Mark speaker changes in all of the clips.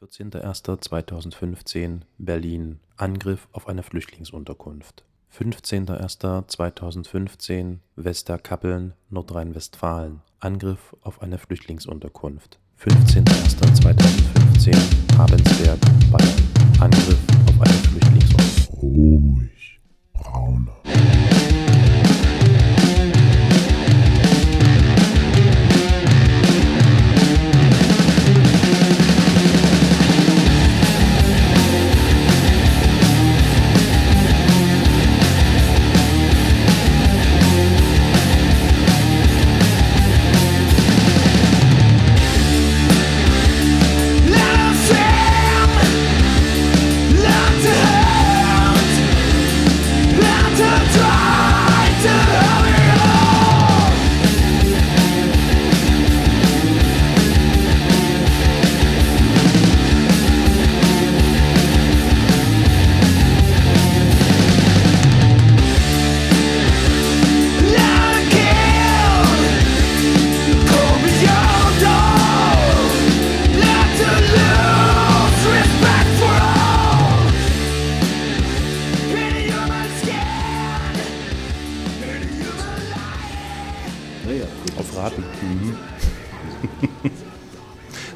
Speaker 1: 14.01.2015 Berlin. Angriff auf eine Flüchtlingsunterkunft. 15.01.2015 Westerkappeln, Nordrhein-Westfalen. Angriff auf eine Flüchtlingsunterkunft. 15.01.2015 Abensberg, Bayern. Angriff auf eine Flüchtlingsunterkunft.
Speaker 2: Ruhig, Brauner.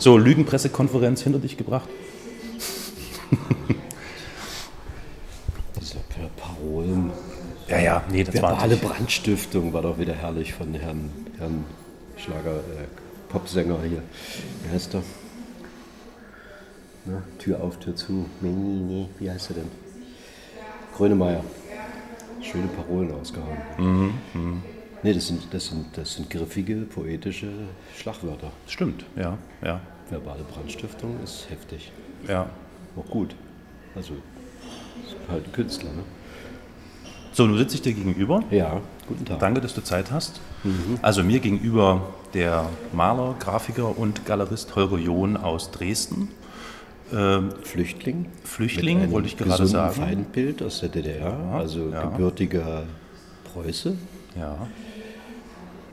Speaker 1: So, Lügenpressekonferenz hinter dich gebracht.
Speaker 3: Diese Parolen.
Speaker 1: Ja, ja, nee, das war
Speaker 3: Verbale Brandstiftung war doch wieder herrlich von Herrn, Herrn Schlager, äh, Popsänger hier. Wie heißt der? Na, Tür auf, Tür zu. Nee, nee. Wie heißt er denn? Grönemeyer. Schöne Parolen ausgehauen.
Speaker 1: Mhm,
Speaker 3: Nee, das sind, das, sind, das sind griffige, poetische Schlagwörter.
Speaker 1: Stimmt, ja, ja,
Speaker 3: Verbale Brandstiftung ist heftig.
Speaker 1: ja.
Speaker 3: Auch gut. Also, halt ein Künstler, ne?
Speaker 1: So, nun sitze ich dir gegenüber.
Speaker 3: Ja, guten Tag.
Speaker 1: Danke, dass du Zeit hast. Also mir gegenüber der Maler, Grafiker und Galerist Holger John aus Dresden. Ähm,
Speaker 3: Flüchtling.
Speaker 1: Flüchtling, wollte ich gerade sagen.
Speaker 3: Feindbild aus der DDR, also
Speaker 1: ja.
Speaker 3: gebürtiger Preuße.
Speaker 1: Ja.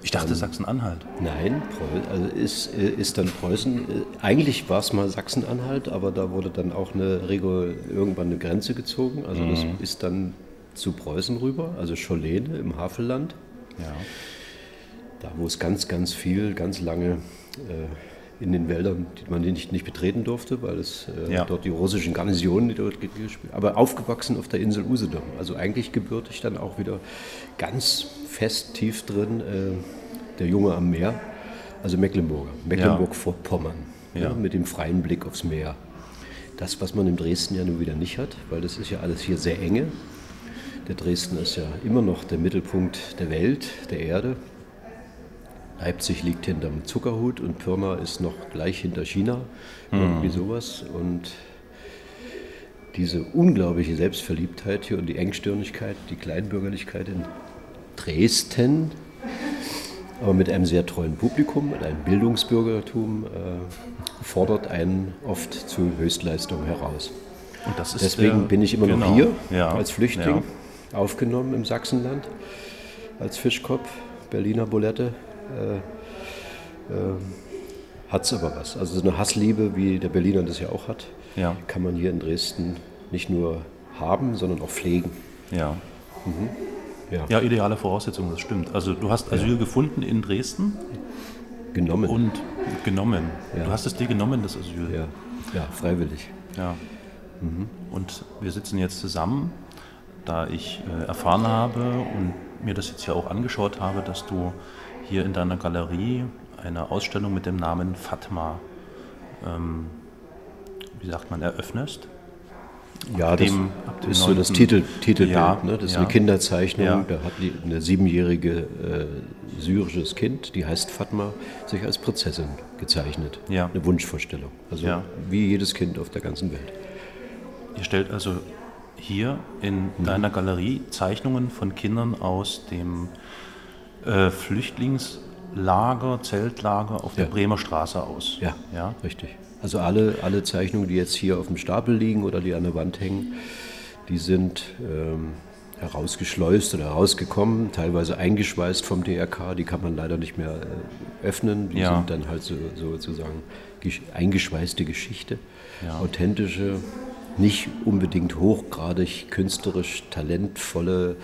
Speaker 1: Ich dachte Sachsen-Anhalt.
Speaker 3: Nein, also ist, äh, ist dann Preußen. äh, Eigentlich war es mal Sachsen-Anhalt, aber da wurde dann auch eine Regel, irgendwann eine Grenze gezogen. Also das
Speaker 1: Mhm.
Speaker 3: ist dann zu Preußen rüber, also Scholene im Havelland.
Speaker 1: Ja.
Speaker 3: Da, wo es ganz, ganz viel, ganz lange äh, in den Wäldern, die man nicht, nicht betreten durfte, weil es äh,
Speaker 1: Ja.
Speaker 3: dort die russischen Garnisonen, die dort ge- gespielt Aber aufgewachsen auf der Insel Usedom. Also eigentlich gebürtig dann auch wieder ganz fest tief drin, äh, der Junge am Meer, also Mecklenburger, Mecklenburg-Vorpommern,
Speaker 1: Ja.
Speaker 3: ja, mit dem freien Blick aufs Meer. Das, was man in Dresden ja nun wieder nicht hat, weil das ist ja alles hier sehr enge. Der Dresden ist ja immer noch der Mittelpunkt der Welt, der Erde. Leipzig liegt hinterm Zuckerhut und Pirna ist noch gleich hinter China. Irgendwie sowas. Und diese unglaubliche Selbstverliebtheit hier und die Engstirnigkeit, die Kleinbürgerlichkeit in Dresden, aber mit einem sehr treuen Publikum, mit einem Bildungsbürgertum, äh, fordert einen oft zu Höchstleistungen heraus.
Speaker 1: Und das ist
Speaker 3: Deswegen
Speaker 1: der-
Speaker 3: bin ich immer
Speaker 1: genau,
Speaker 3: noch hier
Speaker 1: ja,
Speaker 3: als Flüchtling,
Speaker 1: Ja.
Speaker 3: aufgenommen im Sachsenland, als Fischkopf, Berliner Bulette. Äh, äh, hat es aber was. Also so eine Hassliebe, wie der Berliner das ja auch hat,
Speaker 1: Ja.
Speaker 3: kann man hier in Dresden nicht nur haben, sondern auch pflegen.
Speaker 1: Ja.
Speaker 3: Ja,
Speaker 1: ja, ideale Voraussetzungen, das stimmt. Also du hast Asyl gefunden in Dresden
Speaker 3: genommen.
Speaker 1: und genommen.
Speaker 3: Ja.
Speaker 1: Du hast es dir genommen, das Asyl.
Speaker 3: ja. ja, freiwillig.
Speaker 1: Ja. Und wir sitzen jetzt zusammen, da ich äh, erfahren habe und mir das jetzt ja auch angeschaut habe, dass du hier in deiner Galerie eine Ausstellung mit dem Namen Fatma, ähm, wie sagt man, eröffnest.
Speaker 3: Ja, das
Speaker 1: dem- dem
Speaker 3: ist so das
Speaker 1: 9..
Speaker 3: Titel, Titelbild.
Speaker 1: Ja,
Speaker 3: ne? Das ist
Speaker 1: ja.
Speaker 3: eine Kinderzeichnung.
Speaker 1: Ja.
Speaker 3: Da hat die, eine siebenjährige äh, syrisches Kind, die heißt Fatma, sich als Prinzessin gezeichnet.
Speaker 1: Ja.
Speaker 3: Eine Wunschvorstellung. Also wie jedes Kind auf der ganzen Welt.
Speaker 1: Ihr stellt also hier in deiner Galerie Zeichnungen von Kindern aus dem äh, Flüchtlingslager, Zeltlager auf der
Speaker 3: Ja.
Speaker 1: Bremer Straße aus.
Speaker 3: Ja,
Speaker 1: ja?
Speaker 3: richtig. Also alle, alle Zeichnungen, die jetzt hier auf dem Stapel liegen oder die an der Wand hängen, die sind ähm, herausgeschleust oder herausgekommen, teilweise eingeschweißt vom DRK. Die kann man leider nicht mehr äh, öffnen. Die
Speaker 1: Ja.
Speaker 3: sind dann halt so, sozusagen gesch- eingeschweißte Geschichte.
Speaker 1: Ja.
Speaker 3: Authentische, nicht unbedingt hochgradig künstlerisch talentvolle,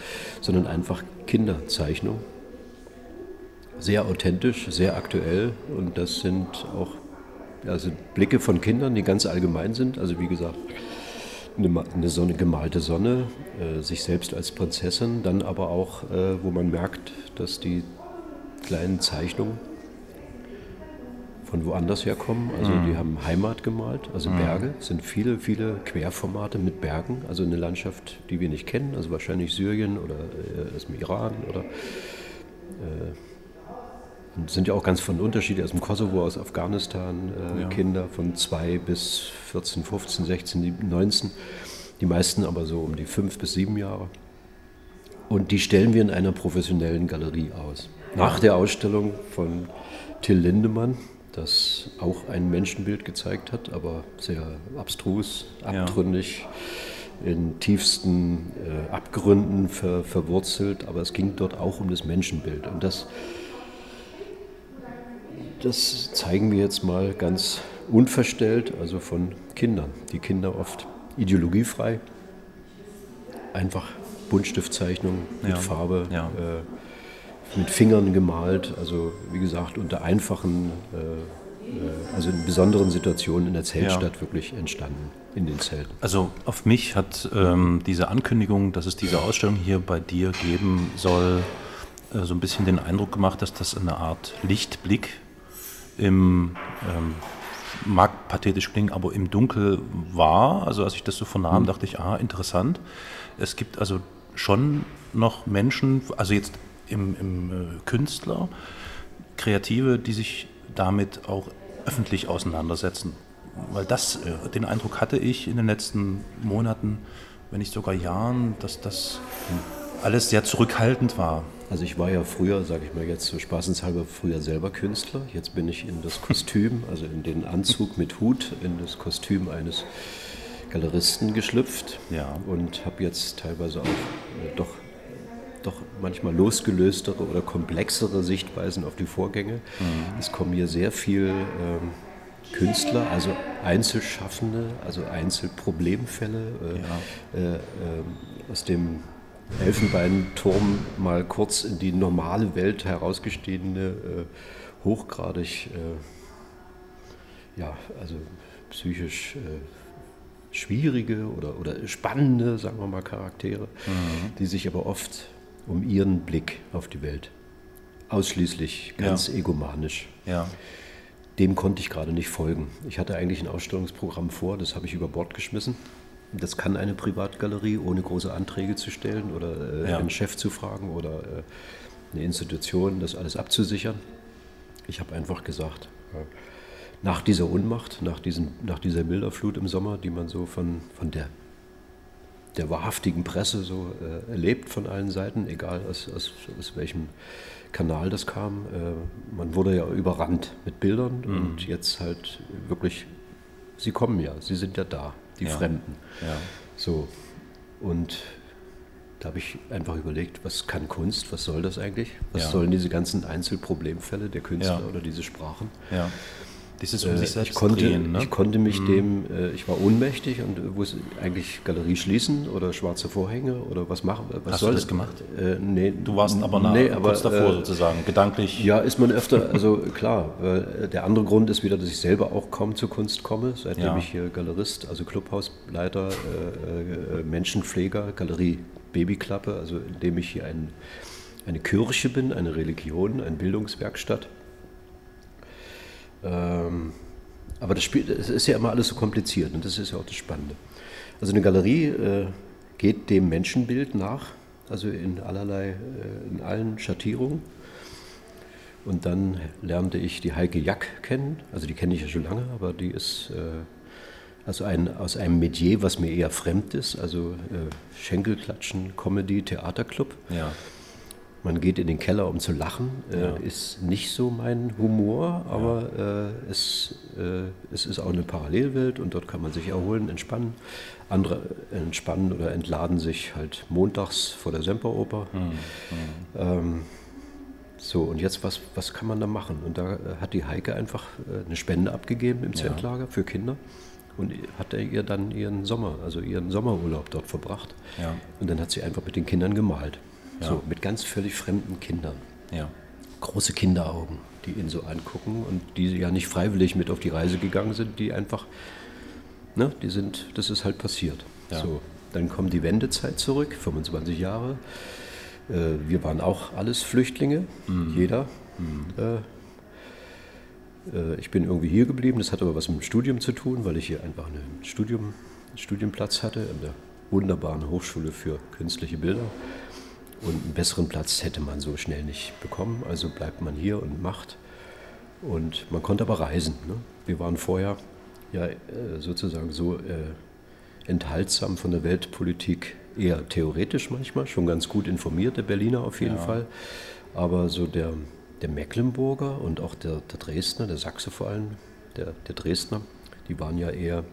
Speaker 3: sondern einfach Kinderzeichnung. Sehr authentisch, sehr aktuell. Und das sind auch also Blicke von Kindern, die ganz allgemein sind. Also wie gesagt, eine, Sonne, gemalte Sonne, äh, sich selbst als Prinzessin, dann aber auch, äh, wo man merkt, dass die kleinen Zeichnungen von woanders herkommen. Also die haben Heimat gemalt, also Berge, Es sind viele, viele Querformate mit Bergen, also eine Landschaft, die wir nicht kennen, also wahrscheinlich Syrien oder äh, aus dem Iran oder und es sind ja auch ganz von Unterschiede aus dem Kosovo, aus Afghanistan, äh,
Speaker 1: Ja.
Speaker 3: Kinder von 2 bis 14, 15, 16, 17, 19. Die meisten aber so um die 5 bis 7 Jahre. Und die stellen wir in einer professionellen Galerie aus. Nach der Ausstellung von Till Lindemann, das auch ein Menschenbild gezeigt hat, aber sehr abstrus,
Speaker 1: Ja.
Speaker 3: abtrünnig, in tiefsten äh, Abgründen ver, verwurzelt. Aber es ging dort auch um das Menschenbild. Und das das zeigen wir jetzt mal ganz unverstellt, also von Kindern. Die Kinder oft ideologiefrei, einfach Buntstiftzeichnung mit
Speaker 1: Ja,
Speaker 3: Farbe,
Speaker 1: ja.
Speaker 3: äh, mit Fingern gemalt, also wie gesagt unter einfachen, äh, äh, also in besonderen Situationen in der Zeltstadt wirklich entstanden, in den Zelten.
Speaker 1: Also auf mich hat ähm, diese Ankündigung, dass es diese Ausstellung hier bei dir geben soll, äh, so ein bisschen den Eindruck gemacht, dass das eine Art Lichtblick im, ähm, mag pathetisch klingen, aber im Dunkel war. Also als ich das so vernahm, dachte ich, ah, interessant. Es gibt also schon noch Menschen, also jetzt im, im äh, Künstler, Kreative, die sich damit auch öffentlich auseinandersetzen. Weil das, äh, den Eindruck hatte ich in den letzten Monaten, wenn nicht sogar Jahren, dass das alles sehr zurückhaltend war.
Speaker 3: Also ich war ja früher, sage ich mal jetzt so spaßenshalber, früher selber Künstler. Jetzt bin ich in das Kostüm, also in den Anzug mit Hut, in das Kostüm eines Galeristen geschlüpft
Speaker 1: Ja.
Speaker 3: und habe jetzt teilweise auch äh, doch, doch manchmal losgelöstere oder komplexere Sichtweisen auf die Vorgänge. Es kommen hier sehr viel ähm, Künstler, also Einzelschaffende, also Einzelproblemfälle äh, äh, ähm, aus dem Elfenbeinturm mal kurz in die normale Welt herausgestiegene, äh, hochgradig, äh, ja, also psychisch äh, schwierige oder, oder spannende, sagen wir mal, Charaktere, die sich aber oft um ihren Blick auf die Welt ausschließlich ganz egomanisch
Speaker 1: Ja.
Speaker 3: dem konnte ich gerade nicht folgen. Ich hatte eigentlich ein Ausstellungsprogramm vor, das habe ich über Bord geschmissen. Das kann eine Privatgalerie, ohne große Anträge zu stellen oder äh,
Speaker 1: Ja.
Speaker 3: einen Chef zu fragen oder äh, eine Institution, das alles abzusichern. Ich habe einfach gesagt, äh, nach dieser Unmacht, nach, diesen, nach dieser Bilderflut im Sommer, die man so von, von der, der wahrhaftigen Presse so äh, erlebt von allen Seiten, egal aus, aus, aus welchem Kanal das kam. Äh, man wurde ja überrannt mit Bildern und jetzt halt wirklich, sie kommen ja, sie sind ja da, die
Speaker 1: Ja.
Speaker 3: Fremden.
Speaker 1: Ja.
Speaker 3: So, und da habe ich einfach überlegt, was kann Kunst, was soll das eigentlich? Was
Speaker 1: Ja.
Speaker 3: sollen diese ganzen Einzelproblemfälle der Künstler oder diese Sprachen?
Speaker 1: Dieses um
Speaker 3: Äh,
Speaker 1: sich selbst
Speaker 3: ich konnte,
Speaker 1: drehen, ne?
Speaker 3: ich konnte mich dem, äh, ich war ohnmächtig und äh, wusste eigentlich Galerie schließen oder schwarze Vorhänge oder was machen. Was
Speaker 1: Hast
Speaker 3: soll
Speaker 1: du das gemacht?
Speaker 3: Äh, nee,
Speaker 1: Du warst aber, nah,
Speaker 3: nee, aber
Speaker 1: kurz davor
Speaker 3: äh,
Speaker 1: sozusagen, gedanklich.
Speaker 3: ja, ist man öfter, also klar, der andere Grund ist wieder, dass ich selber auch kaum zur Kunst komme, seitdem
Speaker 1: Ja.
Speaker 3: ich hier Galerist, also Clubhausleiter, äh, Menschenpfleger, Galerie Babyklappe, also indem ich hier ein, eine Kirche bin, eine Religion, eine Bildungswerkstatt. Ähm, aber das, Spiel, es ist ja immer alles so kompliziert und das ist ja auch das Spannende. Also eine Galerie äh, geht dem Menschenbild nach, also in allerlei, äh, in allen Schattierungen. Und dann lernte ich die Heike Jack kennen, also die kenne ich ja schon lange, aber die ist äh, also ein, aus einem Metier, was mir eher fremd ist, also äh, Schenkelklatschen, Comedy, Theaterclub.
Speaker 1: Ja.
Speaker 3: Man geht in den Keller, um zu lachen, äh,
Speaker 1: Ja.
Speaker 3: ist nicht so mein Humor, aber äh, es, äh, es ist auch eine Parallelwelt und dort kann man sich erholen, entspannen. Andere entspannen oder entladen sich halt montags vor der Semperoper. Ähm, so, und jetzt, was, was kann man da machen? Und da äh, hat die Heike einfach äh, eine Spende abgegeben im Zeltlager für Kinder und hat er ihr dann ihren Sommer, also ihren Sommerurlaub dort verbracht.
Speaker 1: Ja.
Speaker 3: Und dann hat sie einfach mit den Kindern gemalt.
Speaker 1: Ja.
Speaker 3: So, mit ganz völlig fremden Kindern.
Speaker 1: Ja.
Speaker 3: Große Kinderaugen, die ihn so angucken und die ja nicht freiwillig mit auf die Reise gegangen sind, die einfach, ne, die sind, das ist halt passiert.
Speaker 1: Ja.
Speaker 3: So, dann kommt die Wendezeit zurück, 25 Jahre. Äh, wir waren auch alles Flüchtlinge, jeder. Äh, äh, ich bin irgendwie hier geblieben, das hat aber was mit dem Studium zu tun, weil ich hier einfach einen Studium, einen Studienplatz hatte an der wunderbaren Hochschule für künstliche Bilder. Und einen besseren Platz hätte man so schnell nicht bekommen, also bleibt man hier und macht. Und man konnte aber reisen. Ne? Wir waren vorher ja äh, sozusagen so äh, enthaltsam von der Weltpolitik, eher theoretisch manchmal, schon ganz gut informiert, der Berliner auf jeden Fall. Aber so der, der Mecklenburger und auch der, der Dresdner, der Sachse vor allem, der, der Dresdner, die waren ja eher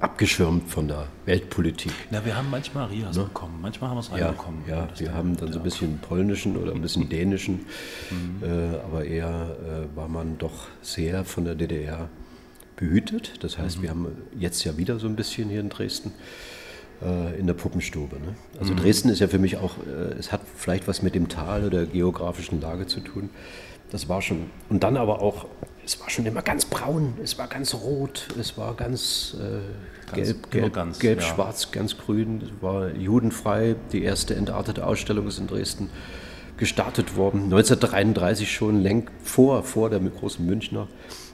Speaker 3: abgeschirmt von der Weltpolitik.
Speaker 1: Na, wir haben manchmal Rias bekommen, manchmal haben wir es
Speaker 3: Ja,
Speaker 1: reinbekommen.
Speaker 3: ja
Speaker 1: Das
Speaker 3: wir haben dann so ein bisschen polnischen oder ein bisschen dänischen, äh, aber eher äh, war man doch sehr von der DDR behütet. Das heißt, wir haben jetzt ja wieder so ein bisschen hier in Dresden äh, in der Puppenstube. Ne? Also Dresden ist ja für mich auch, äh, es hat vielleicht was mit dem Tal oder der geografischen Lage zu tun. Das war schon, und dann aber auch, es war schon immer ganz braun, es war ganz rot, es war ganz, äh,
Speaker 1: Ganz-
Speaker 3: gelb, gelb,
Speaker 1: ganz,
Speaker 3: gelb
Speaker 1: ja.
Speaker 3: schwarz, ganz grün. Es war judenfrei. Die erste entartete Ausstellung ist in Dresden gestartet worden. 1933 schon, läng vor, vor der großen Münchner.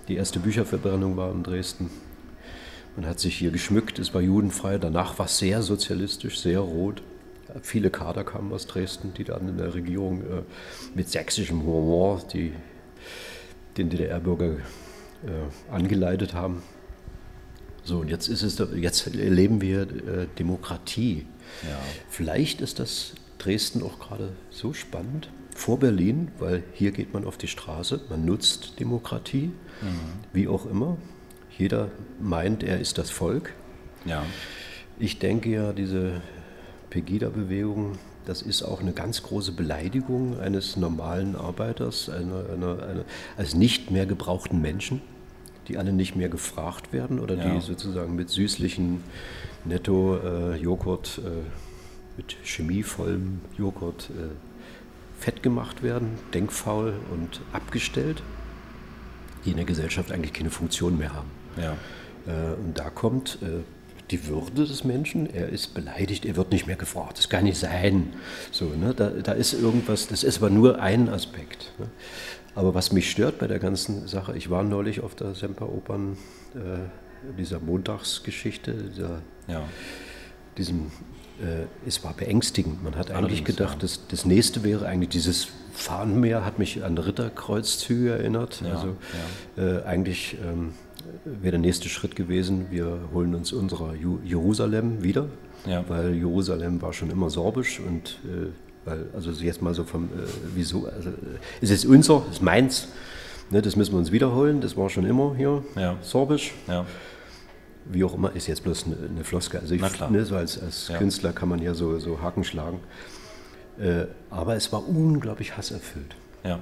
Speaker 3: Die erste Bücherverbrennung war in Dresden. Man hat sich hier geschmückt, es war judenfrei. Danach war es sehr sozialistisch, sehr rot. Viele Kader kamen aus Dresden, die dann in der Regierung äh, mit sächsischem Humor die, den DDR-Bürger äh, angeleitet haben. So, und jetzt ist es, jetzt erleben wir äh, Demokratie.
Speaker 1: Ja.
Speaker 3: Vielleicht ist das Dresden auch gerade so spannend vor Berlin, weil hier geht man auf die Straße, man nutzt Demokratie, wie auch immer. Jeder meint, er ist das Volk.
Speaker 1: Ja.
Speaker 3: Ich denke ja, diese Pegida-Bewegung, das ist auch eine ganz große Beleidigung eines normalen Arbeiters, einer, einer, einer, als nicht mehr gebrauchten Menschen, die alle nicht mehr gefragt werden oder
Speaker 1: Ja.
Speaker 3: die sozusagen mit süßlichen Netto-Joghurt, äh, mit chemievollem Joghurt äh, fett gemacht werden, denkfaul und abgestellt, die in der Gesellschaft eigentlich keine Funktion mehr haben.
Speaker 1: Ja.
Speaker 3: Äh, Und da kommt äh, die Würde des Menschen, er ist beleidigt, er wird nicht mehr gefragt, das kann nicht sein. So, ne? da, da ist irgendwas, das ist aber nur ein Aspekt. Ne? Aber was mich stört bei der ganzen Sache, ich war neulich auf der Semperopern, äh, dieser Montagsgeschichte, dieser,
Speaker 1: Ja.
Speaker 3: diesem, äh, es war beängstigend. Man hat eigentlich
Speaker 1: Allerdings,
Speaker 3: gedacht,
Speaker 1: ja.
Speaker 3: das, das nächste wäre eigentlich dieses Fahnenmeer, hat mich an Ritterkreuzzüge erinnert.
Speaker 1: Ja,
Speaker 3: also Äh, eigentlich ähm, wäre der nächste Schritt gewesen, wir holen uns unserer Ju Jerusalem wieder,
Speaker 1: Ja.
Speaker 3: weil Jerusalem war schon immer sorbisch und äh, weil, also jetzt mal so vom, äh, wieso, also äh, es ist unser, es ist meins, ne, das müssen wir uns wiederholen, das war schon immer hier
Speaker 1: Ja.
Speaker 3: sorbisch
Speaker 1: Ja.
Speaker 3: wie auch immer, ist jetzt bloß eine, eine Floskel. Also ich, ne, so als, als. Künstler kann man ja so, so Haken schlagen. Äh, aber es war unglaublich hasserfüllt.
Speaker 1: Ja.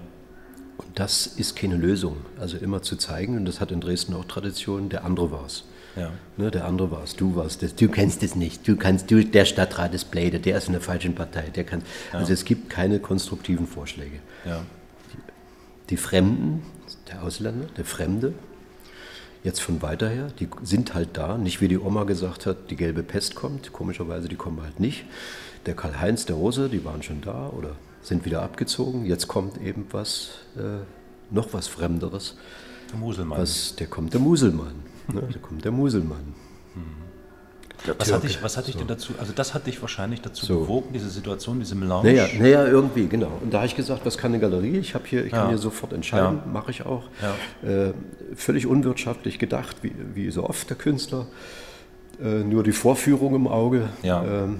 Speaker 3: Und das ist keine Lösung. Also immer zu zeigen, und das hat in Dresden auch Tradition, der andere war es.
Speaker 1: Ja.
Speaker 3: Ne, der andere war es, du warst es, du kennst es nicht, du kannst, du, der Stadtrat ist Blade, der ist in der falschen Partei, der kann. Also es gibt keine konstruktiven Vorschläge.
Speaker 1: Ja.
Speaker 3: Die Fremden, der Ausländer, der Fremde, jetzt von weiter her, die sind halt da. Nicht wie die Oma gesagt hat, die gelbe Pest kommt. Komischerweise, die kommen halt nicht. Der Karl-Heinz, der Rose, die waren schon da oder sind wieder abgezogen. Jetzt kommt eben was, äh, noch was Fremderes.
Speaker 1: Der Muselmann.
Speaker 3: Was, der kommt der Muselmann. Ne? Da kommt der Muselmann. Der
Speaker 1: Was hat
Speaker 3: Türke.
Speaker 1: dich, was hat dich denn dazu, also das hat dich wahrscheinlich dazu
Speaker 3: So.
Speaker 1: bewogen, diese Situation, diese Melange.
Speaker 3: Naja, naja, irgendwie, genau. Und da habe ich gesagt, was kann eine Galerie? Ich habe hier, ich kann
Speaker 1: Ja.
Speaker 3: hier sofort entscheiden, mache ich auch.
Speaker 1: Ja.
Speaker 3: Äh, völlig unwirtschaftlich gedacht, wie, wie so oft der Künstler. Äh, nur die Vorführung im Auge.
Speaker 1: Ja.
Speaker 3: Ähm, äh,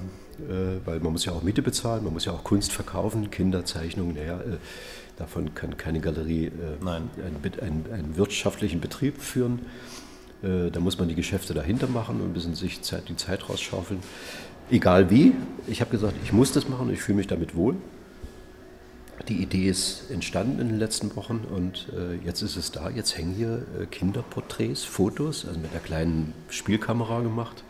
Speaker 3: weil man muss ja auch Miete bezahlen, man muss ja auch Kunst verkaufen, Kinderzeichnungen, naja, äh, davon kann keine Galerie äh, einen, einen, einen wirtschaftlichen Betrieb führen. Äh, Da muss man die Geschäfte dahinter machen und ein bisschen sich Zeit, die Zeit rausschaufeln. Egal wie, ich habe gesagt, ich muss das machen und ich fühle mich damit wohl. Die Idee ist entstanden in den letzten Wochen und äh, jetzt ist es da. Jetzt hängen hier äh, Kinderporträts, Fotos, also mit einer kleinen Spielkamera gemacht.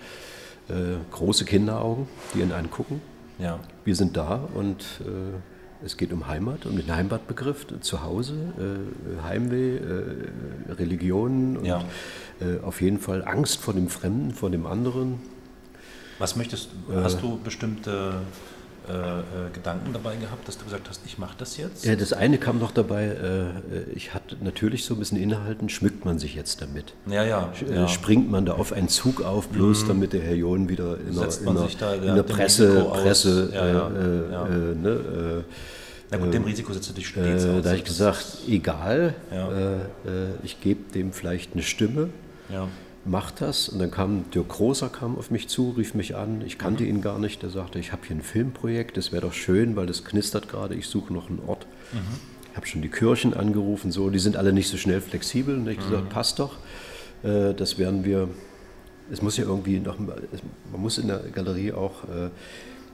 Speaker 3: Äh, große Kinderaugen, die ihn angucken.
Speaker 1: Ja.
Speaker 3: Wir sind da und äh, es geht um Heimat, um den Heimatbegriff, Zuhause, äh, Heimweh, äh, Religionen und
Speaker 1: Ja.
Speaker 3: äh, auf jeden Fall Angst vor dem Fremden, vor dem anderen.
Speaker 1: Was möchtest hast du bestimmte äh, äh, Gedanken dabei gehabt, dass du gesagt hast, ich mache das jetzt?
Speaker 3: Ja, das eine kam noch dabei, äh, ich hatte natürlich so ein bisschen Inhalten, schmückt man sich jetzt damit?
Speaker 1: Ja, ja.
Speaker 3: Äh,
Speaker 1: ja.
Speaker 3: Springt man da auf einen Zug auf, bloß damit der Herr John wieder in der, in der,
Speaker 1: da,
Speaker 3: in der Presse. Presse
Speaker 1: Ja, ja,
Speaker 3: äh. Äh, ne,
Speaker 1: Na gut, dem Risiko setzt du dich
Speaker 3: äh,
Speaker 1: stets
Speaker 3: äh,
Speaker 1: aus.
Speaker 3: Da habe ich gesagt, egal, äh, äh, ich gebe dem vielleicht eine Stimme,
Speaker 1: Ja.
Speaker 3: Mach das. Und dann kam Dirk Großer kam auf mich zu, rief mich an. Ich kannte ihn gar nicht. Der sagte, ich habe hier ein Filmprojekt, das wäre doch schön, weil das knistert gerade. Ich suche noch einen Ort. Ich habe schon die Kirchen angerufen, so. Die sind alle nicht so schnell flexibel. Und ich gesagt, passt doch. Äh, das werden wir. Es muss ja irgendwie noch. Man muss in der Galerie auch. äh,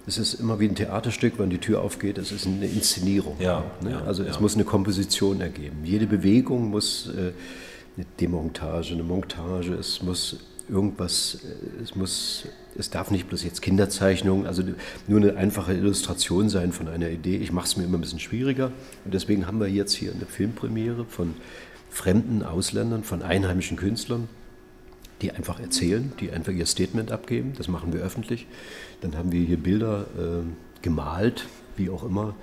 Speaker 3: Es ist immer wie ein Theaterstück, wenn die Tür aufgeht. Es ist eine Inszenierung.
Speaker 1: Ja,
Speaker 3: ne?
Speaker 1: ja,
Speaker 3: also es
Speaker 1: ja.
Speaker 3: muss eine Komposition ergeben. Jede Bewegung muss äh, eine Demontage, eine Montage, es muss irgendwas, äh, es muss, es darf nicht bloß jetzt Kinderzeichnung, also nur eine einfache Illustration sein von einer Idee. Ich mache es mir immer ein bisschen schwieriger und deswegen haben wir jetzt hier eine Filmpremiere von fremden Ausländern, von einheimischen Künstlern, die einfach erzählen, die einfach ihr Statement abgeben. Das machen wir öffentlich. Dann haben wir hier Bilder äh, gemalt, wie auch immer,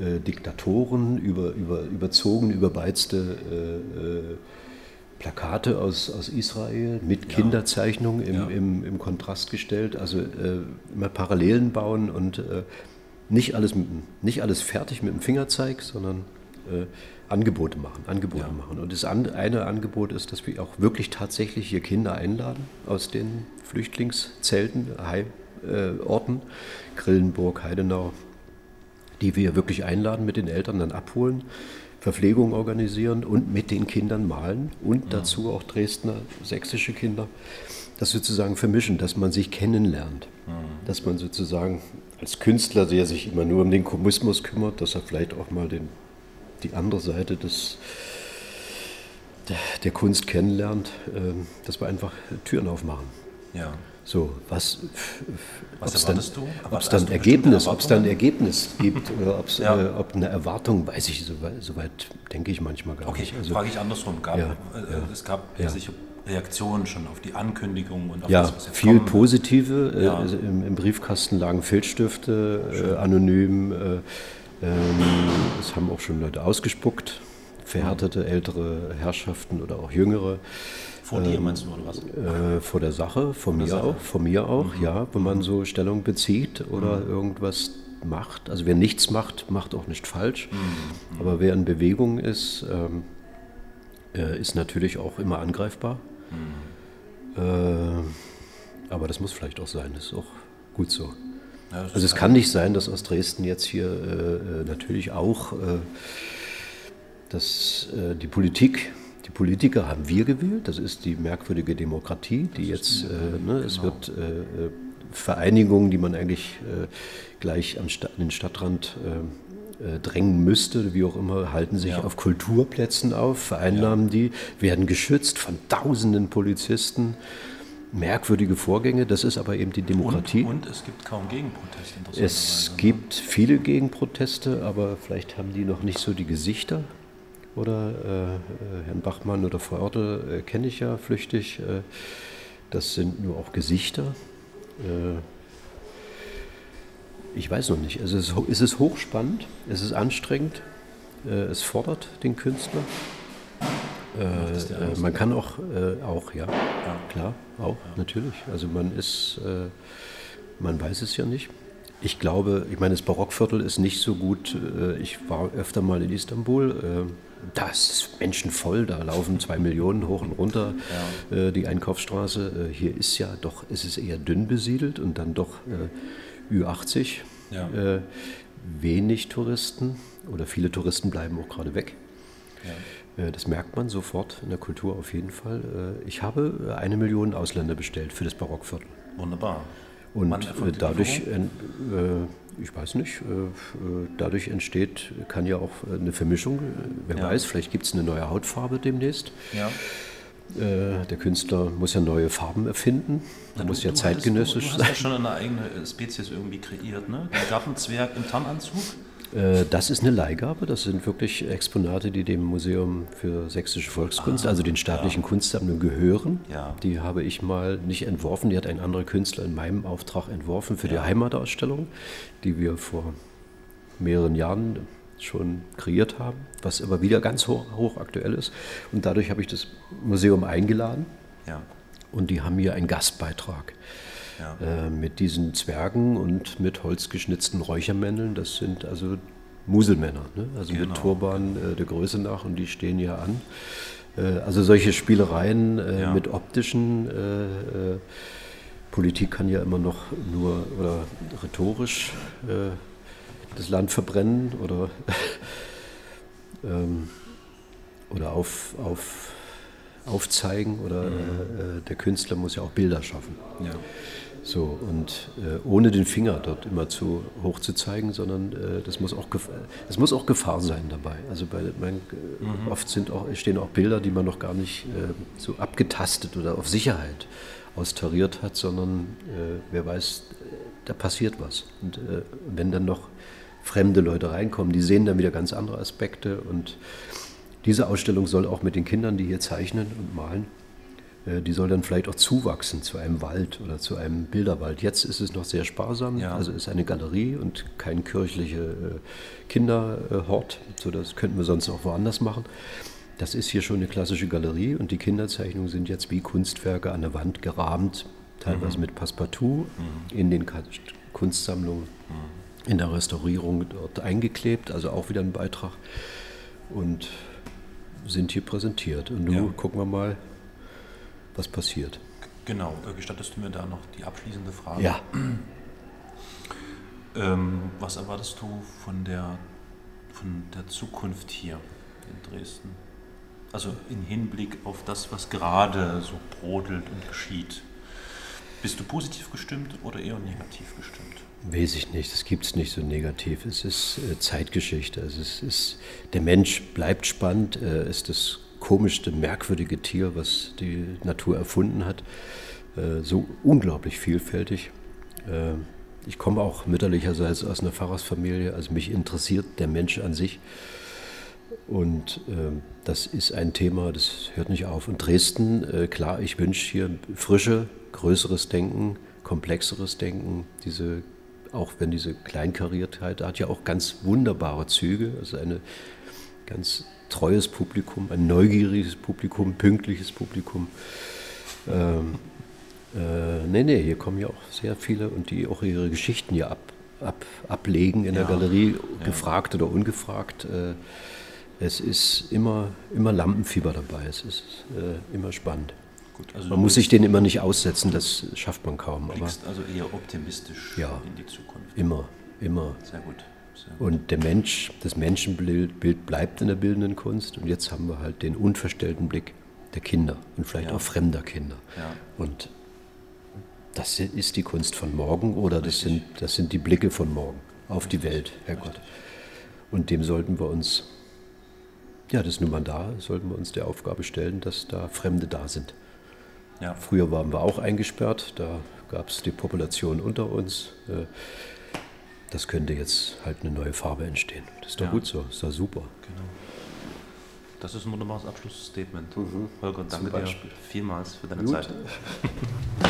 Speaker 3: äh, Diktatoren, über, über, überzogen, überbeizte äh, äh, Plakate aus, aus Israel mit Kinderzeichnungen im,
Speaker 1: Ja.
Speaker 3: im, im Kontrast gestellt. Also äh, immer Parallelen bauen und äh, nicht, alles mit, nicht alles fertig mit dem Fingerzeig, sondern äh, Angebote machen, Angebote
Speaker 1: Ja.
Speaker 3: machen. Und das an, eine Angebot ist, dass wir auch wirklich tatsächlich hier Kinder einladen aus den Flüchtlingszelten, Heim, äh, Orten, Grillenburg, Heidenau, die wir wirklich einladen, mit den Eltern dann abholen, Verpflegung organisieren und mit den Kindern malen und dazu auch Dresdner, sächsische Kinder, das sozusagen vermischen, dass man sich kennenlernt, dass man sozusagen als Künstler, der sich immer nur um den Kommunismus kümmert, dass er vielleicht auch mal den, die andere Seite des, der, der Kunst kennenlernt, ähm, dass wir einfach Türen aufmachen.
Speaker 1: ja.
Speaker 3: So, was,
Speaker 1: Was
Speaker 3: ob's dann,
Speaker 1: erwartest du?
Speaker 3: ob es
Speaker 1: Hast
Speaker 3: dann Ergebnis, ob es dann? Ergebnis gibt oder ob's,
Speaker 1: Ja.
Speaker 3: äh, ob eine Erwartung, weiß ich, soweit so denke ich manchmal gar
Speaker 1: Okay,
Speaker 3: nicht. Also,
Speaker 1: frage ich andersrum. Gab,
Speaker 3: Ja,
Speaker 1: äh,
Speaker 3: ja,
Speaker 1: es gab
Speaker 3: ja.
Speaker 1: sicher Reaktionen schon auf die Ankündigung und auf
Speaker 3: ja,
Speaker 1: das, was jetzt
Speaker 3: viel
Speaker 1: wird.
Speaker 3: positive. Äh, also im, Im Briefkasten lagen Filzstifte, äh, anonym. Äh, ähm, es haben auch schon Leute ausgespuckt, verhärtete ältere Herrschaften oder auch jüngere.
Speaker 1: Vor dir meinst du, oder was?
Speaker 3: Äh, vor der Sache, von mir
Speaker 1: Sache.
Speaker 3: auch, von mir auch, ja, wenn man so Stellung bezieht oder irgendwas macht. Also wer nichts macht, macht auch nicht falsch. Aber wer in Bewegung ist, ähm, äh, ist natürlich auch immer angreifbar. Äh, aber das muss vielleicht auch sein, das ist auch gut so.
Speaker 1: Ja,
Speaker 3: Also es kann nicht sein, dass aus Dresden jetzt hier äh, äh, natürlich auch äh, dass äh, die Politik, die Politiker haben wir gewählt, das ist die merkwürdige Demokratie, die jetzt, äh, ne, es wird äh, äh, Vereinigungen, die man eigentlich äh, gleich am Sta an den Stadtrand äh, äh, drängen müsste, wie auch immer, halten sich
Speaker 1: Ja.
Speaker 3: auf Kulturplätzen auf, vereinnahmen die, werden geschützt von tausenden Polizisten. Merkwürdige Vorgänge, das ist aber eben die Demokratie.
Speaker 1: Und, und es gibt kaum Gegenprotest.
Speaker 3: Es
Speaker 1: ne?
Speaker 3: gibt viele Gegenproteste, aber vielleicht haben die noch nicht so die Gesichter. Oder äh, äh, Herrn Bachmann oder Frau Orte äh, kenne ich ja flüchtig. Äh, das sind nur auch Gesichter. Äh, ich weiß noch nicht. Also es ist, es ist hochspannend, es ist anstrengend, äh, es fordert den Künstler. man kann auch, auch ja, klar, auch, natürlich. Also man ist, man weiß es ja nicht. Ich glaube, ich meine, das Barockviertel ist nicht so gut. äh, Ich war öfter mal in Istanbul. äh, Da ist menschenvoll, da laufen zwei Millionen hoch und runter äh, die Einkaufsstraße. Hier ist ja doch, es ist eher dünn besiedelt und dann doch äh, Ü80,
Speaker 1: Ja.
Speaker 3: wenig Touristen oder viele Touristen bleiben auch gerade weg.
Speaker 1: Ja.
Speaker 3: Das merkt man sofort in der Kultur auf jeden Fall. Ich habe eine Million Ausländer bestellt für das Barockviertel.
Speaker 1: Wunderbar.
Speaker 3: Und äh, dadurch, äh, ich weiß nicht, äh, dadurch entsteht, kann ja auch eine Vermischung. Wer
Speaker 1: Ja.
Speaker 3: weiß, vielleicht gibt es eine neue Hautfarbe demnächst.
Speaker 1: Ja.
Speaker 3: Der Künstler muss ja neue Farben erfinden. Er muss ja zeitgenössisch
Speaker 1: du, du hast
Speaker 3: sein.
Speaker 1: ja schon eine eigene Spezies irgendwie kreiert, ne? Den Gartenzwerg im Tarnanzug.
Speaker 3: Äh, Das ist eine Leihgabe. Das sind wirklich Exponate, die dem Museum für Sächsische Volkskunst, also den staatlichen Kunstsammlungen, gehören.
Speaker 1: Ah, Ja.
Speaker 3: Die habe ich mal nicht entworfen. Die hat ein anderer Künstler in meinem Auftrag entworfen für die Heimatausstellung, die wir vor mehreren Jahren schon kreiert haben, was aber wieder ganz hoch, hochaktuell ist. Und dadurch habe ich das Museum eingeladen
Speaker 1: Ja.
Speaker 3: und die haben hier einen Gastbeitrag
Speaker 1: Ja.
Speaker 3: äh, mit diesen Zwergen und mit holzgeschnitzten Räuchermänneln. Das sind also Muselmänner, ne? also
Speaker 1: Genau.
Speaker 3: mit Turban äh, der Größe nach und die stehen hier an. Äh, also solche Spielereien äh,
Speaker 1: Ja.
Speaker 3: mit optischen äh, äh, Politik kann ja immer noch nur oder rhetorisch das Land verbrennen oder, ähm, oder auf, auf, aufzeigen oder äh, äh, der Künstler muss ja auch Bilder schaffen.
Speaker 1: ja.
Speaker 3: So, und äh, ohne den Finger dort immer zu hoch zu zeigen, sondern äh, das, muss auch es muss auch Gefahr sein dabei. Also bei, man, äh, oft sind auch, stehen auch Bilder, die man noch gar nicht äh, so abgetastet oder auf Sicherheit austariert hat, sondern äh, wer weiß, da passiert was. Und äh, wenn dann noch fremde Leute reinkommen, die sehen dann wieder ganz andere Aspekte. Und diese Ausstellung soll auch mit den Kindern, die hier zeichnen und malen, die soll dann vielleicht auch zuwachsen zu einem Wald oder zu einem Bilderwald. Jetzt ist es noch sehr sparsam,
Speaker 1: Ja.
Speaker 3: also ist eine Galerie und kein kirchlicher äh, Kinderhort, so das könnten wir sonst auch woanders machen. Das ist hier schon eine klassische Galerie und die Kinderzeichnungen sind jetzt wie Kunstwerke an der Wand gerahmt, teilweise mit Passepartout in den Kunstsammlungen, in der Restaurierung dort eingeklebt, also auch wieder ein Beitrag und sind hier präsentiert. Und nun
Speaker 1: Ja.
Speaker 3: gucken wir mal, was passiert.
Speaker 1: Genau. Äh, Gestattest du mir da noch die abschließende Frage?
Speaker 3: Ja,
Speaker 1: Ähm, was erwartest du von der, von der Zukunft hier in Dresden? Also im Hinblick auf das, was gerade so brodelt und geschieht. Bist du positiv gestimmt oder eher negativ gestimmt?
Speaker 3: weiß ich nicht. Das gibt es nicht so negativ. Es ist äh, Zeitgeschichte. Also es ist, der Mensch bleibt spannend. Er ist das komischste, merkwürdige Tier, was die Natur erfunden hat. Äh, so unglaublich vielfältig. Äh, ich komme auch mütterlicherseits aus einer Pfarrersfamilie. Also mich interessiert der Mensch an sich. Und ähm, das ist ein Thema, das hört nicht auf. Und Dresden, äh, klar, ich wünsche hier Frische, größeres Denken, komplexeres Denken. Diese, auch wenn diese Kleinkariertheit hat ja auch ganz wunderbare Züge. Also ein ganz treues Publikum, ein neugieriges Publikum, pünktliches Publikum. Ähm, äh, nee, nee, hier kommen ja auch sehr viele und die auch ihre Geschichten hier ab, ab, ablegen in der
Speaker 1: Ja,
Speaker 3: Galerie,
Speaker 1: ja.
Speaker 3: gefragt oder ungefragt. Äh, es ist immer, immer Lampenfieber dabei, es ist äh, immer spannend.
Speaker 1: Gut, also
Speaker 3: Man muss sich den immer nicht aussetzen, das schafft man kaum, aber
Speaker 1: blickst also eher optimistisch
Speaker 3: Ja.
Speaker 1: in die Zukunft.
Speaker 3: immer, immer.
Speaker 1: Sehr gut.
Speaker 3: Und der Mensch, das Menschenbild Bild bleibt in der bildenden Kunst und jetzt haben wir halt den unverstellten Blick der Kinder und vielleicht
Speaker 1: Ja.
Speaker 3: auch fremder Kinder.
Speaker 1: Ja.
Speaker 3: Und das ist die Kunst von morgen oder das sind, das sind die Blicke von morgen auf die Welt, Herrgott. Und dem sollten wir uns, ja, das ist nun mal da, sollten wir uns der Aufgabe stellen, dass da Fremde da sind.
Speaker 1: Ja.
Speaker 3: Früher waren wir auch eingesperrt, da gab es die Population unter uns. Äh, Das könnte jetzt halt eine neue Farbe entstehen. Das ist doch
Speaker 1: Ja.
Speaker 3: gut so, ist doch super.
Speaker 1: Genau. Das ist ein wunderbares Abschlussstatement. Holger, danke dir vielmals für deine
Speaker 3: Gut.
Speaker 1: Zeit.